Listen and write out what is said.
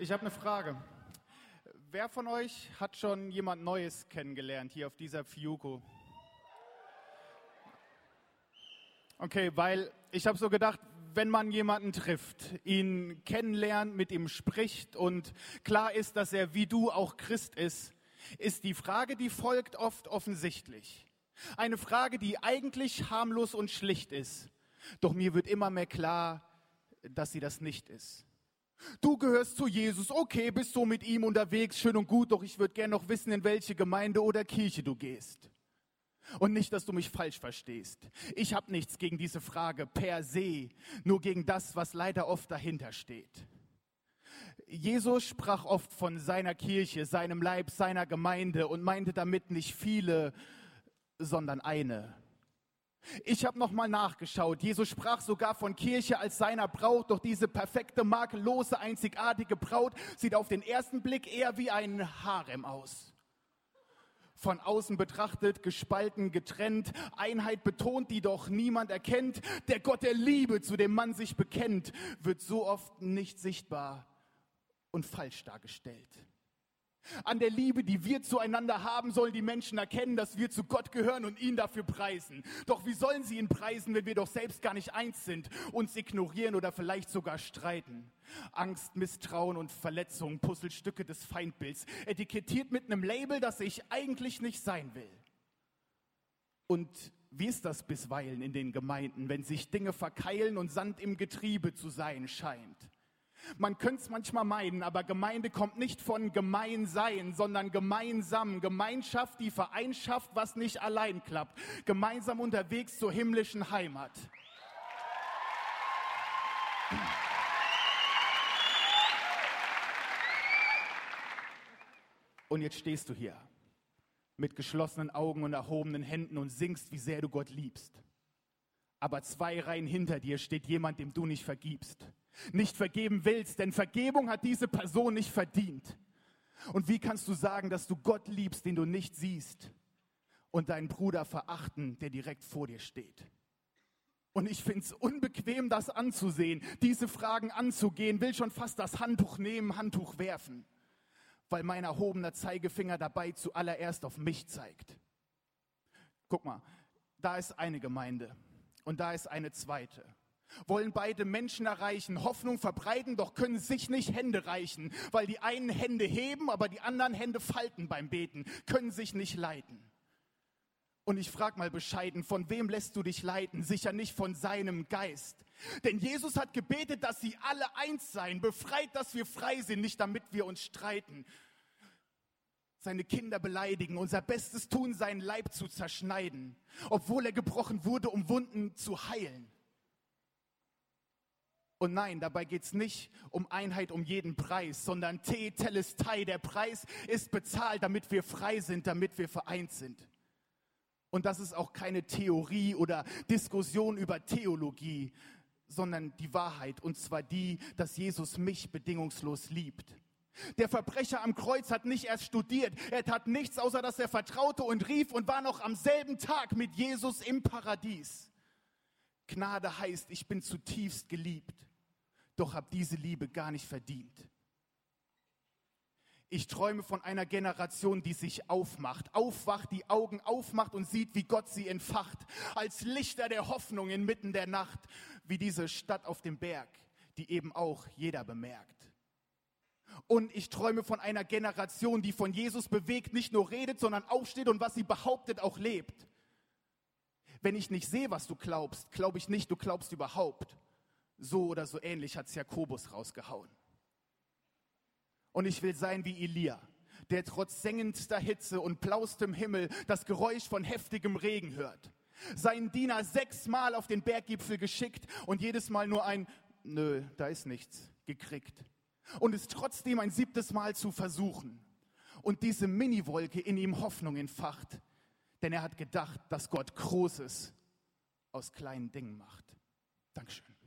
Ich habe eine Frage. Wer von euch hat schon jemand Neues kennengelernt hier auf dieser Fiuko? Okay, weil ich habe so gedacht, wenn man jemanden trifft, ihn kennenlernt, mit ihm spricht und klar ist, dass er wie du auch Christ ist, ist die Frage, die folgt, oft offensichtlich. Eine Frage, die eigentlich harmlos und schlicht ist. Doch mir wird immer mehr klar, dass sie das nicht ist. Du gehörst zu Jesus, okay, bist so mit ihm unterwegs, schön und gut, doch ich würde gern noch wissen, in welche Gemeinde oder Kirche du gehst. Und nicht, dass du mich falsch verstehst. Ich habe nichts gegen diese Frage per se, nur gegen das, was leider oft dahinter steht. Jesus sprach oft von seiner Kirche, seinem Leib, seiner Gemeinde und meinte damit nicht viele, sondern eine. Ich habe nochmal nachgeschaut. Jesus sprach sogar von Kirche als seiner Braut, doch diese perfekte, makellose, einzigartige Braut sieht auf den ersten Blick eher wie ein Harem aus. Von außen betrachtet, gespalten, getrennt, Einheit betont, die doch niemand erkennt. Der Gott der Liebe, zu dem man sich bekennt, wird so oft nicht sichtbar und falsch dargestellt. An der Liebe, die wir zueinander haben, sollen die Menschen erkennen, dass wir zu Gott gehören und ihn dafür preisen. Doch wie sollen sie ihn preisen, wenn wir doch selbst gar nicht eins sind, uns ignorieren oder vielleicht sogar streiten? Angst, Misstrauen und Verletzung, Puzzlestücke des Feindbilds, etikettiert mit einem Label, das ich eigentlich nicht sein will. Und wie ist das bisweilen in den Gemeinden, wenn sich Dinge verkeilen und Sand im Getriebe zu sein scheint? Man könnte es manchmal meinen, aber Gemeinde kommt nicht von Gemeinsein, sondern gemeinsam. Gemeinschaft, die Vereinschaft, was nicht allein klappt. Gemeinsam unterwegs zur himmlischen Heimat. Und jetzt stehst du hier mit geschlossenen Augen und erhobenen Händen und singst, wie sehr du Gott liebst. Aber zwei Reihen hinter dir steht jemand, dem du nicht vergibst nicht vergeben willst, denn Vergebung hat diese Person nicht verdient. Und wie kannst du sagen, dass du Gott liebst, den du nicht siehst, und deinen Bruder verachten, der direkt vor dir steht? Und ich find's unbequem, das anzusehen, diese Fragen anzugehen, will schon fast das Handtuch nehmen, Handtuch werfen, weil mein erhobener Zeigefinger dabei zuallererst auf mich zeigt. Guck mal, da ist eine Gemeinde und da ist eine zweite wollen beide Menschen erreichen, Hoffnung verbreiten, doch können sich nicht Hände reichen, weil die einen Hände heben, aber die anderen Hände falten beim Beten, können sich nicht leiten. Und ich frag mal bescheiden, von wem lässt du dich leiten? Sicher nicht von seinem Geist. Denn Jesus hat gebetet, dass sie alle eins seien, befreit, dass wir frei sind, nicht damit wir uns streiten. Seine Kinder beleidigen, unser Bestes tun, seinen Leib zu zerschneiden, obwohl er gebrochen wurde, um Wunden zu heilen. Und nein, dabei geht's nicht um Einheit um jeden Preis, sondern Te Telestai, der Preis ist bezahlt, damit wir frei sind, damit wir vereint sind. Und das ist auch keine Theorie oder Diskussion über Theologie, sondern die Wahrheit, und zwar die, dass Jesus mich bedingungslos liebt. Der Verbrecher am Kreuz hat nicht erst studiert, er tat nichts, außer dass er vertraute und rief und war noch am selben Tag mit Jesus im Paradies. Gnade heißt, ich bin zutiefst geliebt, doch habe diese Liebe gar nicht verdient. Ich träume von einer Generation, die sich aufmacht, aufwacht, die Augen aufmacht und sieht, wie Gott sie entfacht, als Lichter der Hoffnung inmitten der Nacht, wie diese Stadt auf dem Berg, die eben auch jeder bemerkt. Und ich träume von einer Generation, die von Jesus bewegt, nicht nur redet, sondern aufsteht und was sie behauptet, auch lebt. Wenn ich nicht sehe, was du glaubst, glaube ich nicht, du glaubst überhaupt. So oder so ähnlich hat's Jakobus rausgehauen. Und ich will sein wie Elia, der trotz sengendster Hitze und blaustem Himmel das Geräusch von heftigem Regen hört. Seinen Diener sechsmal auf den Berggipfel geschickt und jedes Mal nur ein Nö, da ist nichts gekriegt. Und es trotzdem ein siebtes Mal zu versuchen. Und diese Miniwolke in ihm Hoffnung entfacht, denn er hat gedacht, dass Gott Großes aus kleinen Dingen macht. Dankeschön.